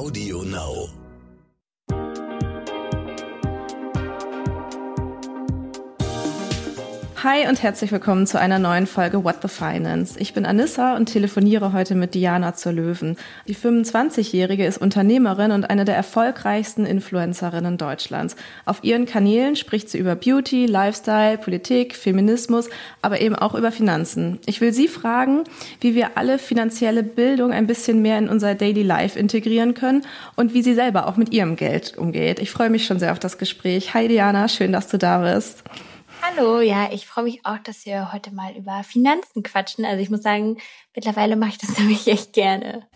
Audio Now. Hi und herzlich willkommen zu einer neuen Folge What the Finance. Ich bin Anissa und telefoniere heute mit Diana zur Löwen. Die 25-Jährige ist Unternehmerin und eine der erfolgreichsten Influencerinnen Deutschlands. Auf ihren Kanälen spricht sie über Beauty, Lifestyle, Politik, Feminismus, aber eben auch über Finanzen. Ich will sie fragen, wie wir alle finanzielle Bildung ein bisschen mehr in unser Daily Life integrieren können und wie sie selber auch mit ihrem Geld umgeht. Ich freue mich schon sehr auf das Gespräch. Hi Diana, schön, dass du da bist. Hallo, ja, ich freue mich auch, dass wir heute mal über Finanzen quatschen. Also ich muss sagen, mittlerweile mache ich das nämlich echt gerne.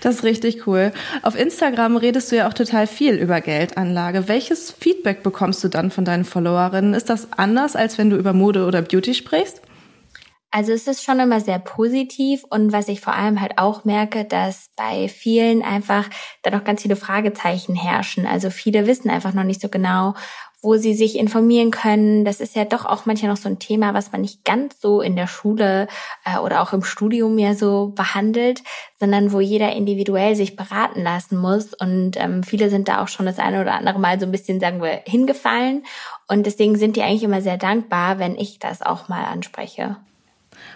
Das ist richtig cool. Auf Instagram redest du ja auch total viel über Geldanlage. Welches Feedback bekommst du dann von deinen Followerinnen? Ist das anders, als wenn du über Mode oder Beauty sprichst? Also es ist schon immer sehr positiv und was ich vor allem halt auch merke, dass bei vielen einfach da noch ganz viele Fragezeichen herrschen. Also viele wissen einfach noch nicht so genau, wo sie sich informieren können. Das ist ja doch auch manchmal noch so ein Thema, was man nicht ganz so in der Schule äh, oder auch im Studium ja so behandelt, sondern wo jeder individuell sich beraten lassen muss. Und ähm, viele sind da auch schon das eine oder andere Mal so ein bisschen, sagen wir, hingefallen. Und deswegen sind die eigentlich immer sehr dankbar, wenn ich das auch mal anspreche.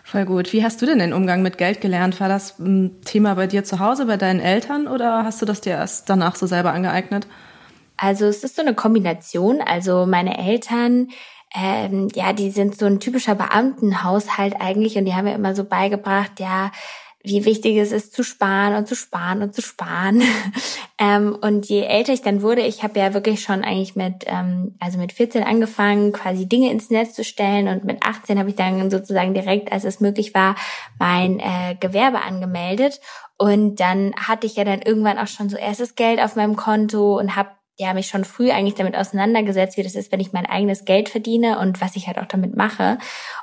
Voll gut. Wie hast du denn den Umgang mit Geld gelernt? War das ein Thema bei dir zu Hause, bei deinen Eltern oder hast du das dir erst danach so selber angeeignet? Also es ist so eine Kombination. Also meine Eltern, ähm, ja, die sind so ein typischer Beamtenhaushalt eigentlich und die haben mir immer so beigebracht, ja, wie wichtig es ist zu sparen und zu sparen und zu sparen. ähm, und je älter ich dann wurde, ich habe ja wirklich schon eigentlich mit, ähm, also mit 14 angefangen, quasi Dinge ins Netz zu stellen und mit 18 habe ich dann sozusagen direkt, als es möglich war, mein äh, Gewerbe angemeldet. Und dann hatte ich ja dann irgendwann auch schon so erstes Geld auf meinem Konto und habe ja, mich schon früh eigentlich damit auseinandergesetzt, wie das ist, wenn ich mein eigenes Geld verdiene und was ich halt auch damit mache.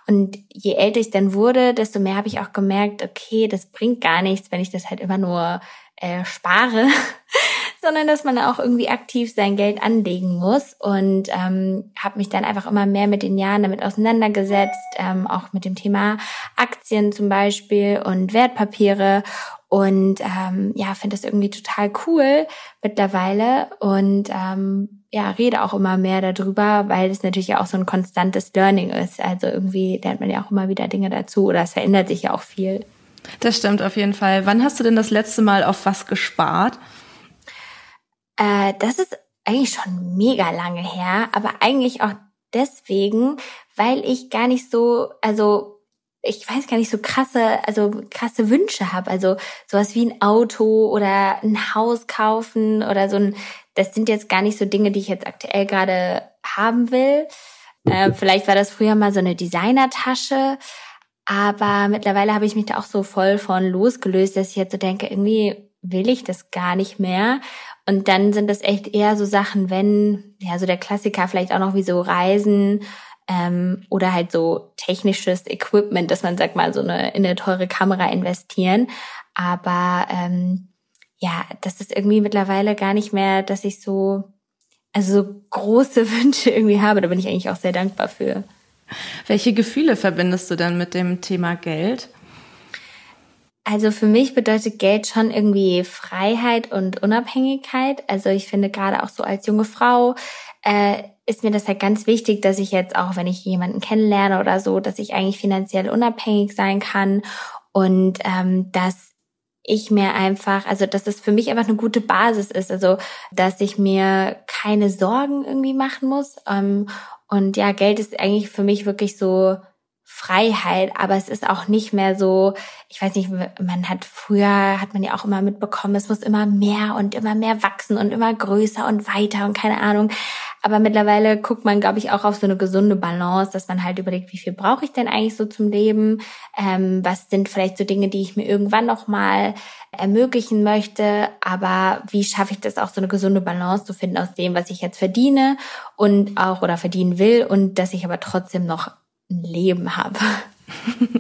Und je älter ich dann wurde, desto mehr habe ich auch gemerkt, okay, das bringt gar nichts, wenn ich das halt immer nur äh, spare, sondern dass man auch irgendwie aktiv sein Geld anlegen muss. Und ähm, habe mich dann einfach immer mehr mit den Jahren damit auseinandergesetzt, ähm, auch mit dem Thema Aktien zum Beispiel und Wertpapiere und ähm, ja, finde das irgendwie total cool mittlerweile und ähm, ja, rede auch immer mehr darüber, weil es natürlich ja auch so ein konstantes Learning ist. Also irgendwie lernt man ja auch immer wieder Dinge dazu oder es verändert sich ja auch viel. Das stimmt auf jeden Fall. Wann hast du denn das letzte Mal auf was gespart? Äh, das ist eigentlich schon mega lange her, aber eigentlich auch deswegen, weil ich gar nicht so, also ich weiß gar nicht, so krasse, also krasse Wünsche habe. Also sowas wie ein Auto oder ein Haus kaufen oder so ein, das sind jetzt gar nicht so Dinge, die ich jetzt aktuell gerade haben will. Äh, vielleicht war das früher mal so eine Designertasche, aber mittlerweile habe ich mich da auch so voll von losgelöst, dass ich jetzt so denke, irgendwie will ich das gar nicht mehr. Und dann sind das echt eher so Sachen, wenn, ja, so der Klassiker vielleicht auch noch wie so Reisen ähm, oder halt so technisches Equipment, dass man sagt mal so eine in eine teure Kamera investieren. Aber ähm, ja, das ist irgendwie mittlerweile gar nicht mehr, dass ich so also so große Wünsche irgendwie habe. Da bin ich eigentlich auch sehr dankbar für. Welche Gefühle verbindest du dann mit dem Thema Geld? Also für mich bedeutet Geld schon irgendwie Freiheit und Unabhängigkeit. Also ich finde gerade auch so als junge Frau äh, ist mir das halt ganz wichtig, dass ich jetzt auch, wenn ich jemanden kennenlerne oder so, dass ich eigentlich finanziell unabhängig sein kann und ähm, dass ich mir einfach, also dass es für mich einfach eine gute Basis ist, also dass ich mir keine Sorgen irgendwie machen muss. Ähm, und ja, Geld ist eigentlich für mich wirklich so Freiheit, aber es ist auch nicht mehr so, ich weiß nicht, man hat früher, hat man ja auch immer mitbekommen, es muss immer mehr und immer mehr wachsen und immer größer und weiter und keine Ahnung. Aber mittlerweile guckt man, glaube ich, auch auf so eine gesunde Balance, dass man halt überlegt, wie viel brauche ich denn eigentlich so zum Leben? Ähm, was sind vielleicht so Dinge, die ich mir irgendwann noch mal ermöglichen möchte? Aber wie schaffe ich das auch so eine gesunde Balance zu finden aus dem, was ich jetzt verdiene und auch oder verdienen will und dass ich aber trotzdem noch ein Leben habe?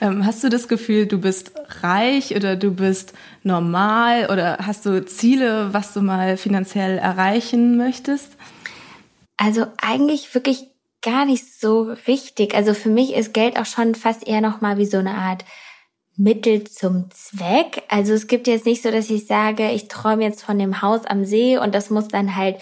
Ähm, hast du das Gefühl, du bist reich oder du bist normal oder hast du Ziele, was du mal finanziell erreichen möchtest? Also eigentlich wirklich gar nicht so richtig. Also für mich ist Geld auch schon fast eher noch mal wie so eine Art Mittel zum Zweck. Also es gibt jetzt nicht so, dass ich sage, ich träume jetzt von dem Haus am See und das muss dann halt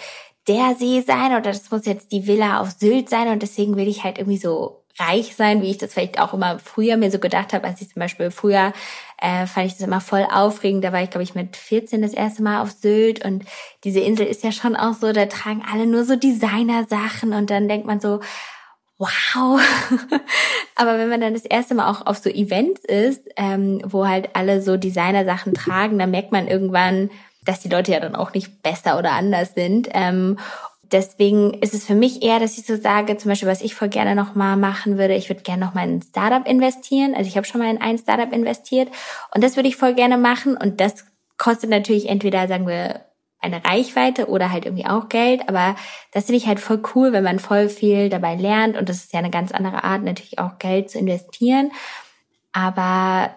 der See sein oder das muss jetzt die Villa auf Sylt sein und deswegen will ich halt irgendwie so reich sein, wie ich das vielleicht auch immer früher mir so gedacht habe, als ich zum Beispiel früher äh, fand ich das immer voll aufregend. Da war ich, glaube ich, mit 14 das erste Mal auf Sylt und diese Insel ist ja schon auch so, da tragen alle nur so Designer-Sachen und dann denkt man so, wow. Aber wenn man dann das erste Mal auch auf so Events ist, ähm, wo halt alle so Designer-Sachen tragen, dann merkt man irgendwann, dass die Leute ja dann auch nicht besser oder anders sind. Ähm, deswegen ist es für mich eher, dass ich so sage, zum Beispiel, was ich voll gerne nochmal machen würde, ich würde gerne nochmal in ein Startup investieren. Also ich habe schon mal in ein Startup investiert und das würde ich voll gerne machen und das kostet natürlich entweder, sagen wir, eine Reichweite oder halt irgendwie auch Geld. Aber das finde ich halt voll cool, wenn man voll viel dabei lernt. Und das ist ja eine ganz andere Art, natürlich auch Geld zu investieren. Aber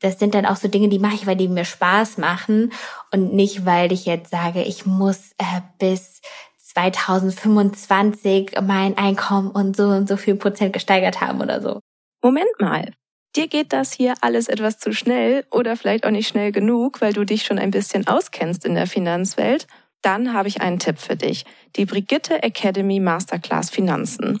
das sind dann auch so Dinge, die mache ich, weil die mir Spaß machen und nicht, weil ich jetzt sage, ich muss äh, bis 2025 mein Einkommen und so und so viel Prozent gesteigert haben oder so. Moment mal. Dir geht das hier alles etwas zu schnell oder vielleicht auch nicht schnell genug, weil du dich schon ein bisschen auskennst in der Finanzwelt? Dann habe ich einen Tipp für dich. Die Brigitte Academy Masterclass Finanzen.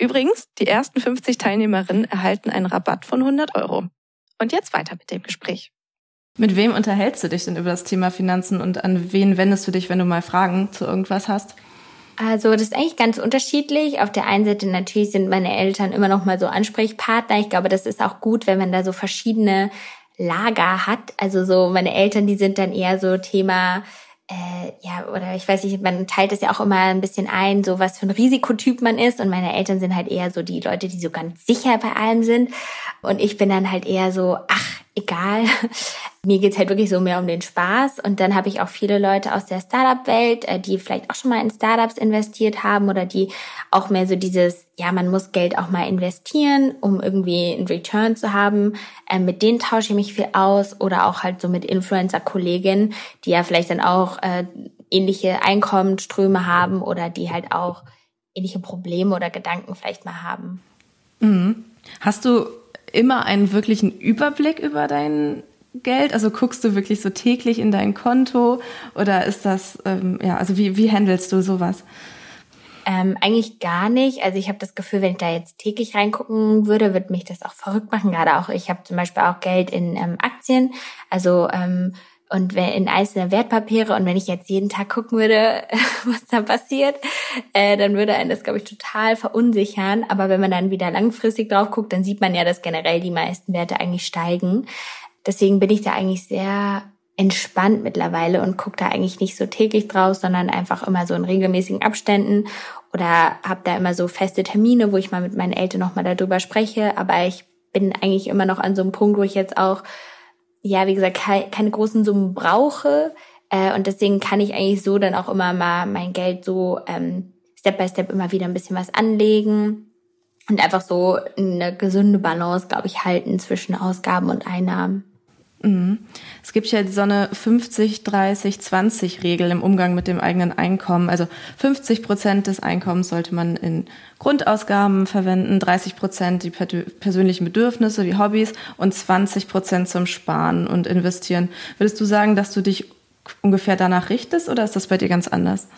Übrigens, die ersten 50 Teilnehmerinnen erhalten einen Rabatt von 100 Euro. Und jetzt weiter mit dem Gespräch. Mit wem unterhältst du dich denn über das Thema Finanzen und an wen wendest du dich, wenn du mal Fragen zu irgendwas hast? Also das ist eigentlich ganz unterschiedlich. Auf der einen Seite natürlich sind meine Eltern immer noch mal so Ansprechpartner. Ich glaube, das ist auch gut, wenn man da so verschiedene Lager hat. Also so meine Eltern, die sind dann eher so Thema äh, ja, oder ich weiß nicht, man teilt es ja auch immer ein bisschen ein, so was für ein Risikotyp man ist. Und meine Eltern sind halt eher so die Leute, die so ganz sicher bei allem sind. Und ich bin dann halt eher so, ach, egal. Mir geht's halt wirklich so mehr um den Spaß. Und dann habe ich auch viele Leute aus der Startup-Welt, äh, die vielleicht auch schon mal in Startups investiert haben oder die auch mehr so dieses, ja, man muss Geld auch mal investieren, um irgendwie einen Return zu haben. Ähm, mit denen tausche ich mich viel aus oder auch halt so mit Influencer-Kolleginnen, die ja vielleicht dann auch äh, ähnliche Einkommensströme haben oder die halt auch ähnliche Probleme oder Gedanken vielleicht mal haben. Mhm. Hast du immer einen wirklichen Überblick über dein Geld? Also guckst du wirklich so täglich in dein Konto oder ist das, ähm, ja, also wie, wie handelst du sowas? Ähm, eigentlich gar nicht. Also ich habe das Gefühl, wenn ich da jetzt täglich reingucken würde, würde mich das auch verrückt machen. Gerade auch, ich habe zum Beispiel auch Geld in ähm, Aktien. Also ähm, und in einzelne Wertpapiere und wenn ich jetzt jeden Tag gucken würde, was da passiert, äh, dann würde einen das, glaube ich, total verunsichern. Aber wenn man dann wieder langfristig drauf guckt, dann sieht man ja, dass generell die meisten Werte eigentlich steigen. Deswegen bin ich da eigentlich sehr entspannt mittlerweile und gucke da eigentlich nicht so täglich drauf, sondern einfach immer so in regelmäßigen Abständen oder habe da immer so feste Termine, wo ich mal mit meinen Eltern nochmal darüber spreche. Aber ich bin eigentlich immer noch an so einem Punkt, wo ich jetzt auch ja, wie gesagt, keine großen Summen brauche. Äh, und deswegen kann ich eigentlich so dann auch immer mal mein Geld so ähm, Step by Step immer wieder ein bisschen was anlegen und einfach so eine gesunde Balance, glaube ich, halten zwischen Ausgaben und Einnahmen. Mhm. Es gibt ja so eine 50, 30, 20 Regel im Umgang mit dem eigenen Einkommen. Also 50 Prozent des Einkommens sollte man in Grundausgaben verwenden, 30 Prozent die persönlichen Bedürfnisse wie Hobbys und 20 Prozent zum Sparen und Investieren. Würdest du sagen, dass du dich ungefähr danach richtest oder ist das bei dir ganz anders?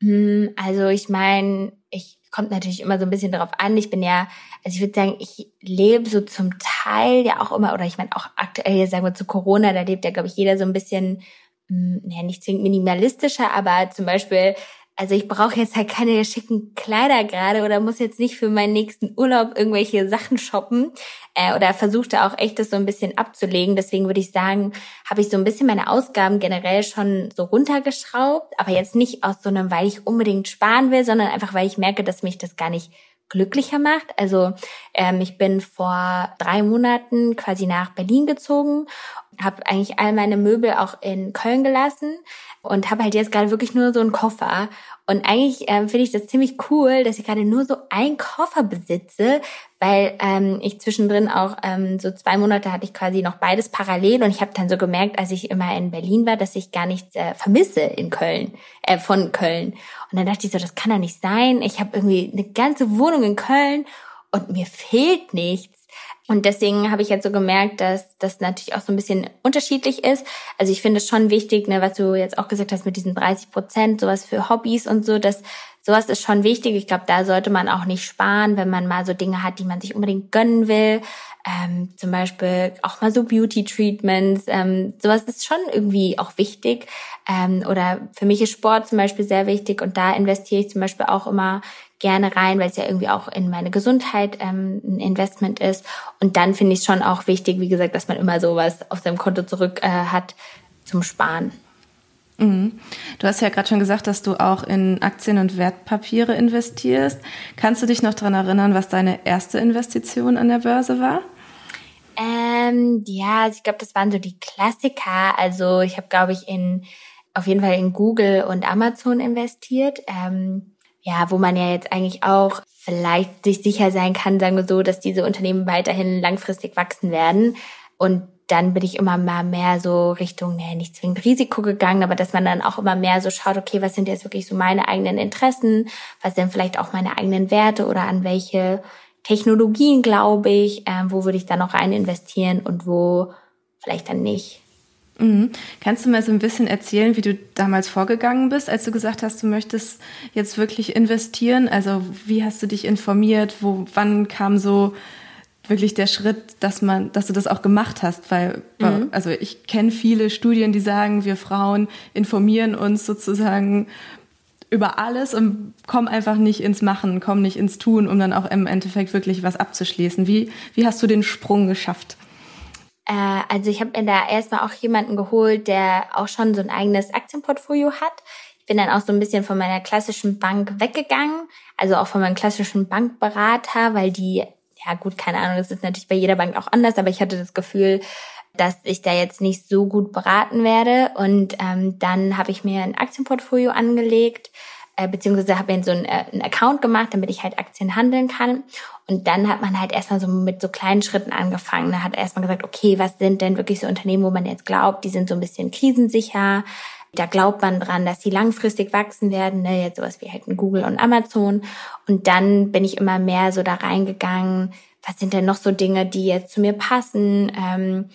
Hm, also ich meine, ich kommt natürlich immer so ein bisschen darauf an. Ich bin ja, also ich würde sagen, ich lebe so zum Teil ja auch immer, oder ich meine auch aktuell, sagen wir zu Corona, da lebt ja, glaube ich, jeder so ein bisschen, hm, ja, nicht zwingend minimalistischer, aber zum Beispiel also ich brauche jetzt halt keine schicken Kleider gerade oder muss jetzt nicht für meinen nächsten Urlaub irgendwelche Sachen shoppen äh, oder versuchte auch echt das so ein bisschen abzulegen. Deswegen würde ich sagen, habe ich so ein bisschen meine Ausgaben generell schon so runtergeschraubt, aber jetzt nicht aus so einem, weil ich unbedingt sparen will, sondern einfach, weil ich merke, dass mich das gar nicht glücklicher macht. Also ähm, ich bin vor drei Monaten quasi nach Berlin gezogen, habe eigentlich all meine Möbel auch in Köln gelassen und habe halt jetzt gerade wirklich nur so einen Koffer. Und eigentlich ähm, finde ich das ziemlich cool, dass ich gerade nur so einen Koffer besitze, weil ähm, ich zwischendrin auch ähm, so zwei Monate hatte ich quasi noch beides parallel und ich habe dann so gemerkt, als ich immer in Berlin war, dass ich gar nichts äh, vermisse in Köln, äh, von Köln. Und dann dachte ich so, das kann doch nicht sein. Ich habe irgendwie eine ganze Wohnung in Köln und mir fehlt nichts. Und deswegen habe ich jetzt so gemerkt, dass das natürlich auch so ein bisschen unterschiedlich ist. Also ich finde es schon wichtig, ne, was du jetzt auch gesagt hast mit diesen 30 Prozent, sowas für Hobbys und so, dass sowas ist schon wichtig. Ich glaube, da sollte man auch nicht sparen, wenn man mal so Dinge hat, die man sich unbedingt gönnen will. Ähm, zum Beispiel auch mal so Beauty-Treatments. Ähm, sowas ist schon irgendwie auch wichtig. Ähm, oder für mich ist Sport zum Beispiel sehr wichtig und da investiere ich zum Beispiel auch immer gerne rein, weil es ja irgendwie auch in meine Gesundheit ähm, ein Investment ist. Und dann finde ich es schon auch wichtig, wie gesagt, dass man immer sowas auf seinem Konto zurück äh, hat zum Sparen. Mhm. Du hast ja gerade schon gesagt, dass du auch in Aktien und Wertpapiere investierst. Kannst du dich noch daran erinnern, was deine erste Investition an der Börse war? Ähm, ja, also ich glaube, das waren so die Klassiker. Also ich habe, glaube ich, in auf jeden Fall in Google und Amazon investiert. Ähm, ja, wo man ja jetzt eigentlich auch vielleicht sich sicher sein kann, sagen wir so, dass diese Unternehmen weiterhin langfristig wachsen werden. Und dann bin ich immer mal mehr so Richtung, nee, nicht zwingend Risiko gegangen, aber dass man dann auch immer mehr so schaut, okay, was sind jetzt wirklich so meine eigenen Interessen, was sind vielleicht auch meine eigenen Werte oder an welche Technologien glaube ich, äh, wo würde ich dann noch rein investieren und wo vielleicht dann nicht. Mhm. Kannst du mal so ein bisschen erzählen, wie du damals vorgegangen bist, als du gesagt hast, du möchtest jetzt wirklich investieren? Also wie hast du dich informiert? Wo, wann kam so wirklich der Schritt, dass man, dass du das auch gemacht hast? Weil, mhm. also ich kenne viele Studien, die sagen, wir Frauen informieren uns sozusagen über alles und kommen einfach nicht ins Machen, kommen nicht ins Tun, um dann auch im Endeffekt wirklich was abzuschließen. Wie, wie hast du den Sprung geschafft? Äh, also ich habe mir da erstmal auch jemanden geholt, der auch schon so ein eigenes Aktienportfolio hat. Ich bin dann auch so ein bisschen von meiner klassischen Bank weggegangen, also auch von meinem klassischen Bankberater, weil die, ja gut, keine Ahnung, das ist natürlich bei jeder Bank auch anders, aber ich hatte das Gefühl, dass ich da jetzt nicht so gut beraten werde. Und ähm, dann habe ich mir ein Aktienportfolio angelegt äh, beziehungsweise habe mir so einen, äh, einen Account gemacht, damit ich halt Aktien handeln kann. Und dann hat man halt erstmal so mit so kleinen Schritten angefangen. Da hat erstmal gesagt, okay, was sind denn wirklich so Unternehmen, wo man jetzt glaubt, die sind so ein bisschen krisensicher. Da glaubt man dran, dass die langfristig wachsen werden, ne? jetzt sowas wie halt Google und Amazon. Und dann bin ich immer mehr so da reingegangen, was sind denn noch so Dinge, die jetzt zu mir passen? Ähm,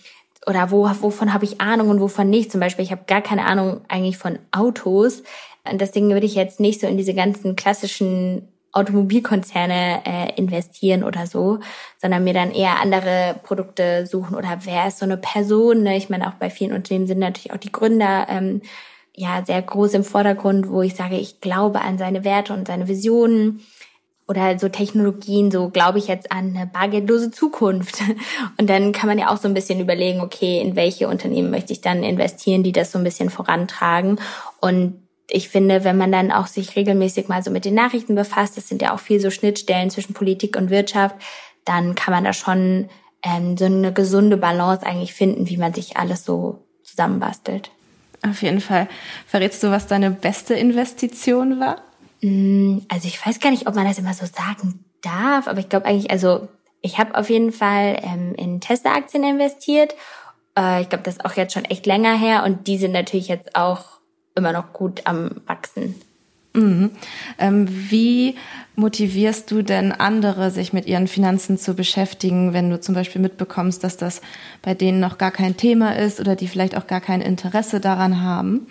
oder wo, wovon habe ich Ahnung und wovon nicht? Zum Beispiel, ich habe gar keine Ahnung eigentlich von Autos. Und deswegen würde ich jetzt nicht so in diese ganzen klassischen Automobilkonzerne äh, investieren oder so, sondern mir dann eher andere Produkte suchen oder wer ist so eine Person. Ne? Ich meine, auch bei vielen Unternehmen sind natürlich auch die Gründer ähm, ja sehr groß im Vordergrund, wo ich sage, ich glaube an seine Werte und seine Visionen oder so Technologien, so glaube ich jetzt an eine bargeldlose Zukunft. Und dann kann man ja auch so ein bisschen überlegen, okay, in welche Unternehmen möchte ich dann investieren, die das so ein bisschen vorantragen. Und ich finde, wenn man dann auch sich regelmäßig mal so mit den Nachrichten befasst, das sind ja auch viel so Schnittstellen zwischen Politik und Wirtschaft, dann kann man da schon ähm, so eine gesunde Balance eigentlich finden, wie man sich alles so zusammenbastelt. Auf jeden Fall. Verrätst du, was deine beste Investition war? Mm, also ich weiß gar nicht, ob man das immer so sagen darf, aber ich glaube eigentlich, also ich habe auf jeden Fall ähm, in Tesla-Aktien investiert. Äh, ich glaube, das ist auch jetzt schon echt länger her und die sind natürlich jetzt auch immer noch gut am Wachsen. Mhm. Ähm, wie motivierst du denn andere, sich mit ihren Finanzen zu beschäftigen, wenn du zum Beispiel mitbekommst, dass das bei denen noch gar kein Thema ist oder die vielleicht auch gar kein Interesse daran haben?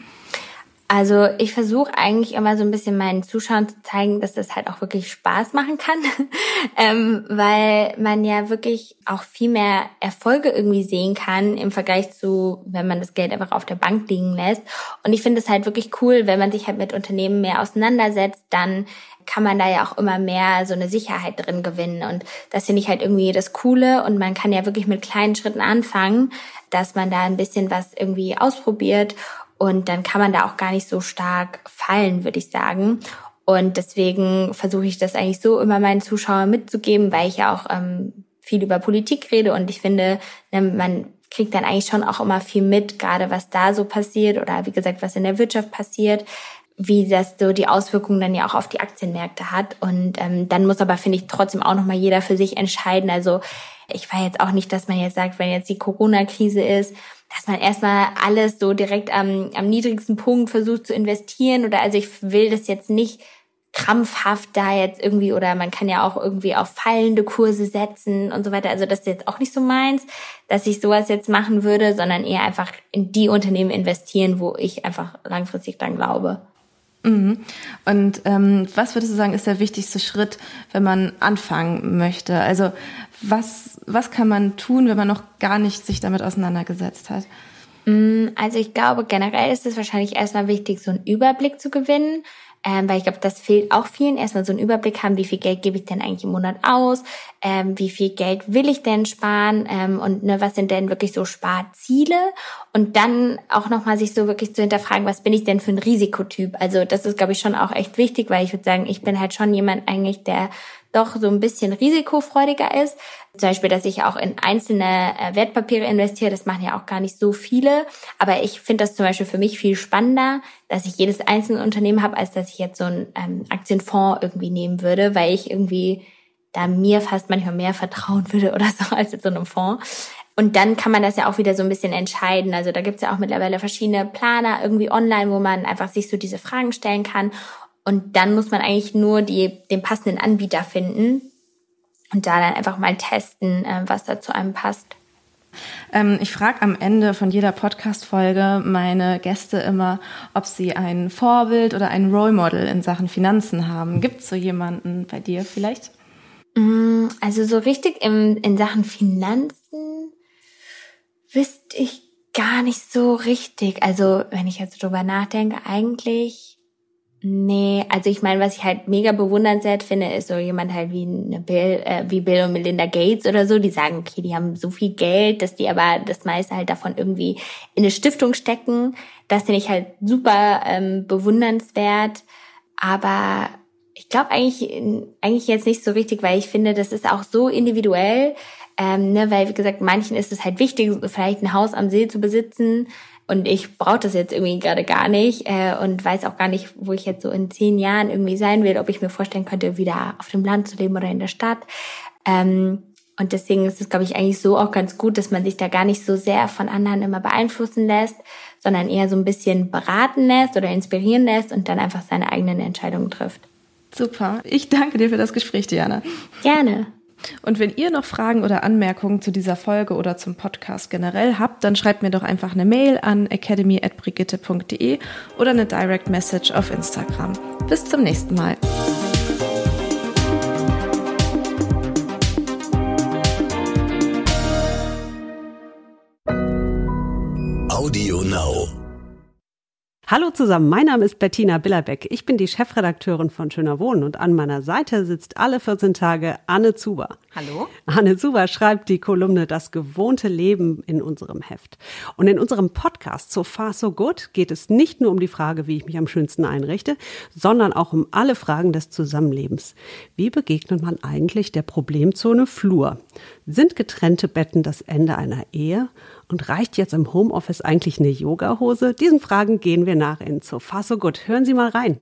Also ich versuche eigentlich immer so ein bisschen meinen Zuschauern zu zeigen, dass das halt auch wirklich Spaß machen kann, ähm, weil man ja wirklich auch viel mehr Erfolge irgendwie sehen kann im Vergleich zu, wenn man das Geld einfach auf der Bank liegen lässt. Und ich finde es halt wirklich cool, wenn man sich halt mit Unternehmen mehr auseinandersetzt, dann kann man da ja auch immer mehr so eine Sicherheit drin gewinnen. Und das finde ich halt irgendwie das Coole. Und man kann ja wirklich mit kleinen Schritten anfangen, dass man da ein bisschen was irgendwie ausprobiert und dann kann man da auch gar nicht so stark fallen, würde ich sagen. Und deswegen versuche ich das eigentlich so immer meinen Zuschauern mitzugeben, weil ich ja auch ähm, viel über Politik rede und ich finde, ne, man kriegt dann eigentlich schon auch immer viel mit, gerade was da so passiert oder wie gesagt, was in der Wirtschaft passiert, wie das so die Auswirkungen dann ja auch auf die Aktienmärkte hat. Und ähm, dann muss aber, finde ich, trotzdem auch nochmal jeder für sich entscheiden. Also ich war jetzt auch nicht, dass man jetzt sagt, wenn jetzt die Corona-Krise ist, dass man erstmal alles so direkt am, am niedrigsten Punkt versucht zu investieren oder also ich will das jetzt nicht krampfhaft da jetzt irgendwie oder man kann ja auch irgendwie auf fallende Kurse setzen und so weiter. Also das ist jetzt auch nicht so meins, dass ich sowas jetzt machen würde, sondern eher einfach in die Unternehmen investieren, wo ich einfach langfristig dann glaube. Mhm. Und ähm, was würdest du sagen, ist der wichtigste Schritt, wenn man anfangen möchte? Also was, was kann man tun, wenn man noch gar nicht sich damit auseinandergesetzt hat? Mm, also ich glaube, generell ist es wahrscheinlich erstmal wichtig, so einen Überblick zu gewinnen. Ähm, weil ich glaube, das fehlt auch vielen. Erstmal so einen Überblick haben, wie viel Geld gebe ich denn eigentlich im Monat aus, ähm, wie viel Geld will ich denn sparen ähm, und ne, was sind denn wirklich so Sparziele und dann auch nochmal sich so wirklich zu hinterfragen, was bin ich denn für ein Risikotyp. Also das ist, glaube ich, schon auch echt wichtig, weil ich würde sagen, ich bin halt schon jemand eigentlich, der doch so ein bisschen risikofreudiger ist. Zum Beispiel, dass ich auch in einzelne äh, Wertpapiere investiere, das machen ja auch gar nicht so viele. Aber ich finde das zum Beispiel für mich viel spannender, dass ich jedes einzelne Unternehmen habe, als dass ich jetzt so einen ähm, Aktienfonds irgendwie nehmen würde, weil ich irgendwie da mir fast manchmal mehr vertrauen würde oder so als jetzt so einem Fonds. Und dann kann man das ja auch wieder so ein bisschen entscheiden. Also da gibt's ja auch mittlerweile verschiedene Planer irgendwie online, wo man einfach sich so diese Fragen stellen kann. Und dann muss man eigentlich nur die, den passenden Anbieter finden und da dann einfach mal testen, äh, was da zu einem passt. Ähm, ich frage am Ende von jeder Podcast-Folge meine Gäste immer, ob sie ein Vorbild oder ein Role Model in Sachen Finanzen haben. Gibt es so jemanden bei dir vielleicht? Mm, also so richtig im, in Sachen Finanzen wüsste ich gar nicht so richtig. Also wenn ich jetzt drüber nachdenke, eigentlich Nee, also ich meine, was ich halt mega bewundernswert finde, ist so jemand halt wie eine Bill, äh, wie Bill und Melinda Gates oder so, die sagen, okay, die haben so viel Geld, dass die aber das meiste halt davon irgendwie in eine Stiftung stecken. Das finde ich halt super ähm, bewundernswert. Aber ich glaube eigentlich, eigentlich jetzt nicht so richtig, weil ich finde, das ist auch so individuell. Ähm, ne, weil, wie gesagt, manchen ist es halt wichtig, vielleicht ein Haus am See zu besitzen und ich brauche das jetzt irgendwie gerade gar nicht äh, und weiß auch gar nicht, wo ich jetzt so in zehn Jahren irgendwie sein will, ob ich mir vorstellen könnte, wieder auf dem Land zu leben oder in der Stadt. Ähm, und deswegen ist es, glaube ich, eigentlich so auch ganz gut, dass man sich da gar nicht so sehr von anderen immer beeinflussen lässt, sondern eher so ein bisschen beraten lässt oder inspirieren lässt und dann einfach seine eigenen Entscheidungen trifft. Super. Ich danke dir für das Gespräch, Diana. Gerne. Und wenn ihr noch Fragen oder Anmerkungen zu dieser Folge oder zum Podcast generell habt, dann schreibt mir doch einfach eine Mail an academy@brigitte.de oder eine Direct Message auf Instagram. Bis zum nächsten Mal. Audio Now. Hallo zusammen, mein Name ist Bettina Billerbeck. Ich bin die Chefredakteurin von Schöner Wohnen und an meiner Seite sitzt alle 14 Tage Anne Zuber. Hallo. Anne Zuber schreibt die Kolumne Das gewohnte Leben in unserem Heft. Und in unserem Podcast So Far So Good geht es nicht nur um die Frage, wie ich mich am schönsten einrichte, sondern auch um alle Fragen des Zusammenlebens. Wie begegnet man eigentlich der Problemzone Flur? Sind getrennte Betten das Ende einer Ehe? Und reicht jetzt im Homeoffice eigentlich eine Yogahose? Diesen Fragen gehen wir nach in So Far So Good. Hören Sie mal rein.